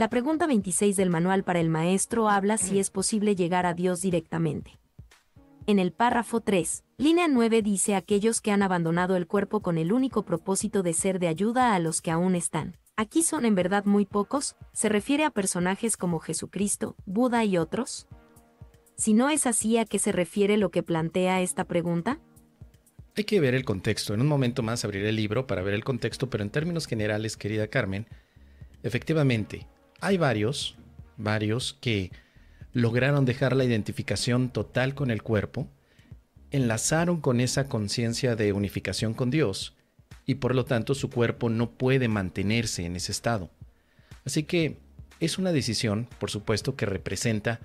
La pregunta 26 del manual para el maestro habla si es posible llegar a Dios directamente. En el párrafo 3, línea 9 dice aquellos que han abandonado el cuerpo con el único propósito de ser de ayuda a los que aún están. Aquí son en verdad muy pocos, se refiere a personajes como Jesucristo, Buda y otros. Si no es así, ¿a qué se refiere lo que plantea esta pregunta? Hay que ver el contexto. En un momento más abriré el libro para ver el contexto, pero en términos generales, querida Carmen, efectivamente, hay varios, varios que lograron dejar la identificación total con el cuerpo, enlazaron con esa conciencia de unificación con Dios y por lo tanto su cuerpo no puede mantenerse en ese estado. Así que es una decisión, por supuesto, que representa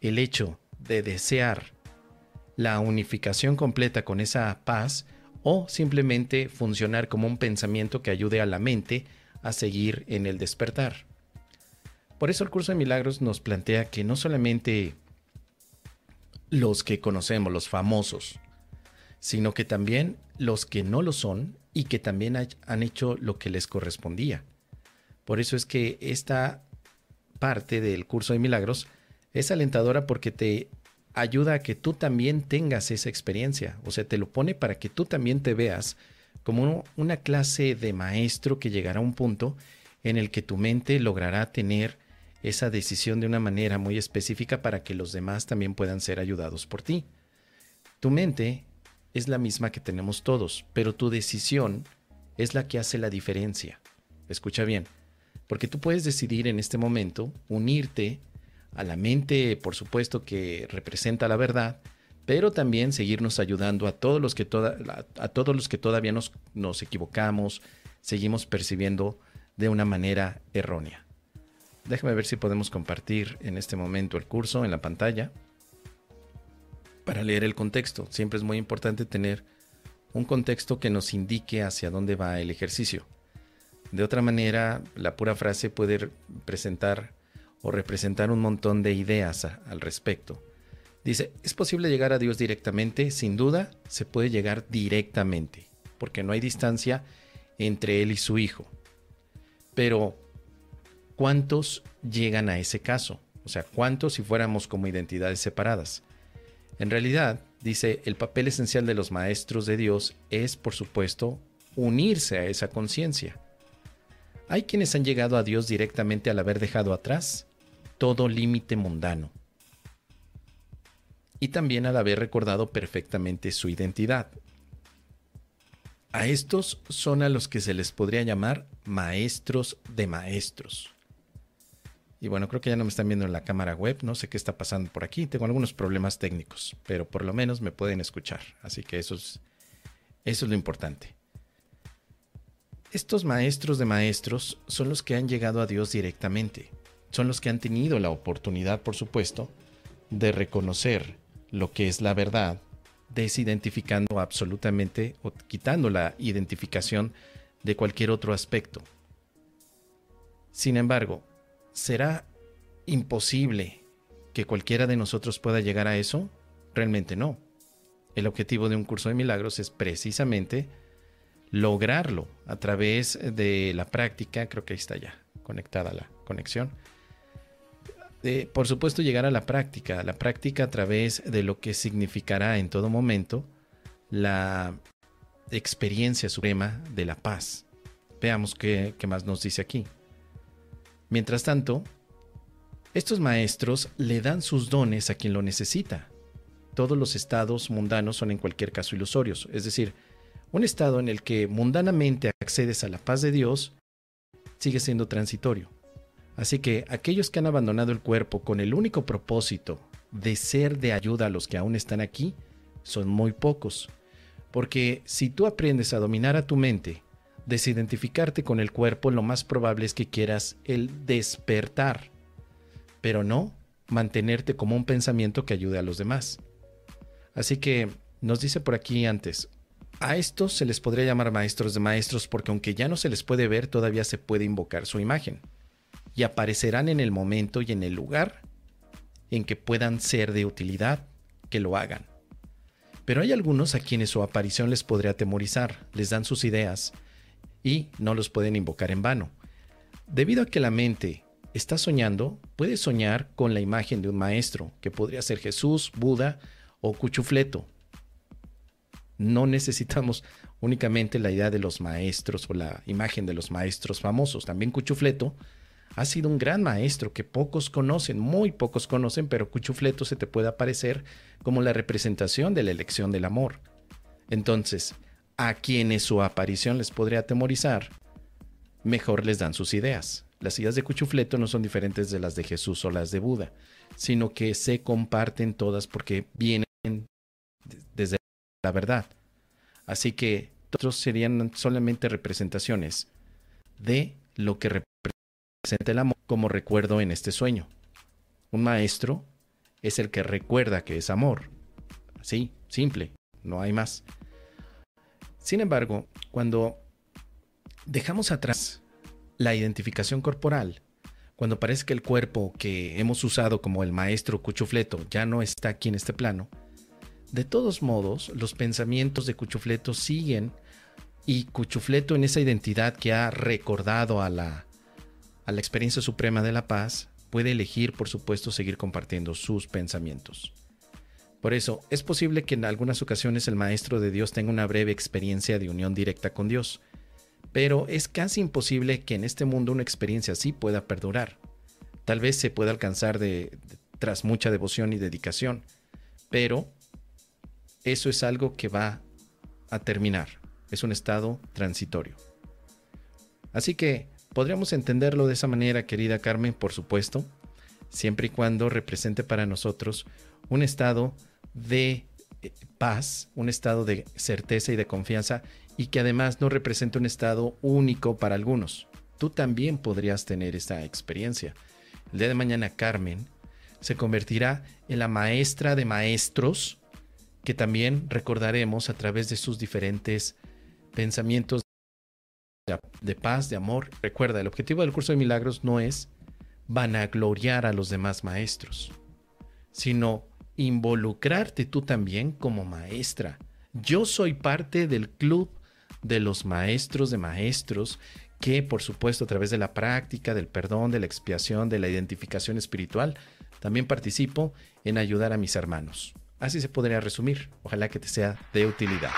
el hecho de desear la unificación completa con esa paz o simplemente funcionar como un pensamiento que ayude a la mente a seguir en el despertar. Por eso el curso de milagros nos plantea que no solamente los que conocemos, los famosos, sino que también los que no lo son y que también han hecho lo que les correspondía. Por eso es que esta parte del curso de milagros es alentadora porque te ayuda a que tú también tengas esa experiencia. O sea, te lo pone para que tú también te veas como una clase de maestro que llegará a un punto en el que tu mente logrará tener esa decisión de una manera muy específica para que los demás también puedan ser ayudados por ti. Tu mente es la misma que tenemos todos, pero tu decisión es la que hace la diferencia. Escucha bien, porque tú puedes decidir en este momento unirte a la mente, por supuesto, que representa la verdad, pero también seguirnos ayudando a todos los que, todavía nos equivocamos, seguimos percibiendo de una manera errónea. Déjame ver si podemos compartir en este momento el curso en la pantalla para leer el contexto. Siempre es muy importante tener un contexto que nos indique hacia dónde va el ejercicio. De otra manera, la pura frase puede presentar o representar un montón de ideas al respecto. Dice, ¿es posible llegar a Dios directamente? Sin duda, se puede llegar directamente, porque no hay distancia entre Él y su Hijo. Pero, ¿cuántos llegan a ese caso? O sea, ¿cuántos si fuéramos como identidades separadas? En realidad, dice, el papel esencial de los maestros de Dios es, por supuesto, unirse a esa conciencia. Hay quienes han llegado a Dios directamente al haber dejado atrás todo límite mundano. Y también al haber recordado perfectamente su identidad. A estos son a los que se les podría llamar maestros de maestros. Y bueno, creo que ya no me están viendo en la cámara web, no sé qué está pasando por aquí, tengo algunos problemas técnicos, pero por lo menos me pueden escuchar, así que eso es, eso es lo importante. Estos maestros de maestros son los que han llegado a Dios directamente son los que han tenido la oportunidad, por supuesto, de reconocer lo que es la verdad, desidentificando absolutamente o quitando la identificación de cualquier otro aspecto. Sin embargo, ¿será imposible que cualquiera de nosotros pueda llegar a eso? Realmente no. El objetivo de un curso de milagros es precisamente lograrlo a través de la práctica, creo que ahí está ya conectada la conexión, por supuesto, llegar a la práctica, la práctica a través de lo que significará en todo momento la experiencia suprema de la paz. Veamos qué, qué más nos dice aquí. Mientras tanto, estos maestros le dan sus dones a quien lo necesita. Todos los estados mundanos son en cualquier caso ilusorios, es decir, un estado en el que mundanamente accedes a la paz de Dios sigue siendo transitorio. Así que aquellos que han abandonado el cuerpo con el único propósito de ser de ayuda a los que aún están aquí, son muy pocos. Porque si tú aprendes a dominar a tu mente, desidentificarte con el cuerpo, lo más probable es que quieras el despertar, pero no mantenerte como un pensamiento que ayude a los demás. Así que nos dice por aquí antes, a estos se les podría llamar maestros de maestros porque aunque ya no se les puede ver, todavía se puede invocar su imagen y aparecerán en el momento y en el lugar en que puedan ser de utilidad, que lo hagan. Pero hay algunos a quienes su aparición les podría atemorizar, les dan sus ideas y no los pueden invocar en vano. Debido a que la mente estás soñando, puedes soñar con la imagen de un maestro, que podría ser Jesús, Buda o Cuchufleto. No necesitamos únicamente la idea de los maestros o la imagen de los maestros famosos. También Cuchufleto ha sido un gran maestro que pocos conocen, muy pocos conocen, pero Cuchufleto se te puede aparecer como la representación de la elección del amor. Entonces, a quienes su aparición les podría atemorizar, mejor les dan sus ideas. Las ideas de Cuchufleto no son diferentes de las de Jesús o las de Buda, sino que se comparten todas porque vienen desde la verdad. Así que otros serían solamente representaciones de lo que representa el amor como recuerdo en este sueño. Un maestro es el que recuerda que es amor. Así, simple, no hay más. Sin embargo, cuando dejamos atrás la identificación corporal, cuando parece que el cuerpo que hemos usado como el maestro Cuchufleto ya no está aquí en este plano, de todos modos, los pensamientos de Cuchufleto siguen y Cuchufleto en esa identidad que ha recordado a la, a la experiencia suprema de la paz, puede elegir, por supuesto, seguir compartiendo sus pensamientos. Por eso, es posible que en algunas ocasiones el Maestro de Dios tenga una breve experiencia de unión directa con Dios, pero es casi imposible que en este mundo una experiencia así pueda perdurar. Tal vez se pueda alcanzar de, tras mucha devoción y dedicación, pero eso es algo que va a terminar, es un estado transitorio. Así que podríamos entenderlo de esa manera, querida Carmen, por supuesto, siempre y cuando represente para nosotros un estado de eh, paz, un estado de certeza y de confianza y que además no representa un estado único para algunos. Tú también podrías tener esta experiencia. El día de mañana Carmen se convertirá en la maestra de maestros que también recordaremos a través de sus diferentes pensamientos de paz, de amor. Recuerda, el objetivo del curso de milagros no es vanagloriar a los demás maestros, sino involucrarte tú también como maestra. Yo soy parte del club de los maestros de maestros que por supuesto a través de la práctica, del perdón, de la expiación, de la identificación espiritual, también participo en ayudar a mis hermanos. Así se podría resumir. Ojalá que te sea de utilidad.